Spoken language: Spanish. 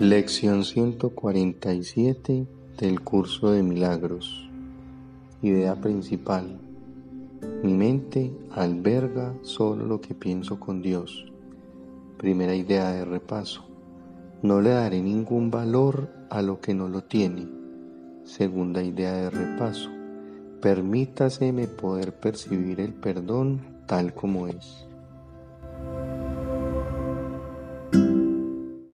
Lección 147 del curso de milagros. Idea principal. Mi mente alberga solo lo que pienso con Dios. Primera idea de repaso. No le daré ningún valor a lo que no lo tiene. Segunda idea de repaso. Permítaseme poder percibir el perdón tal como es.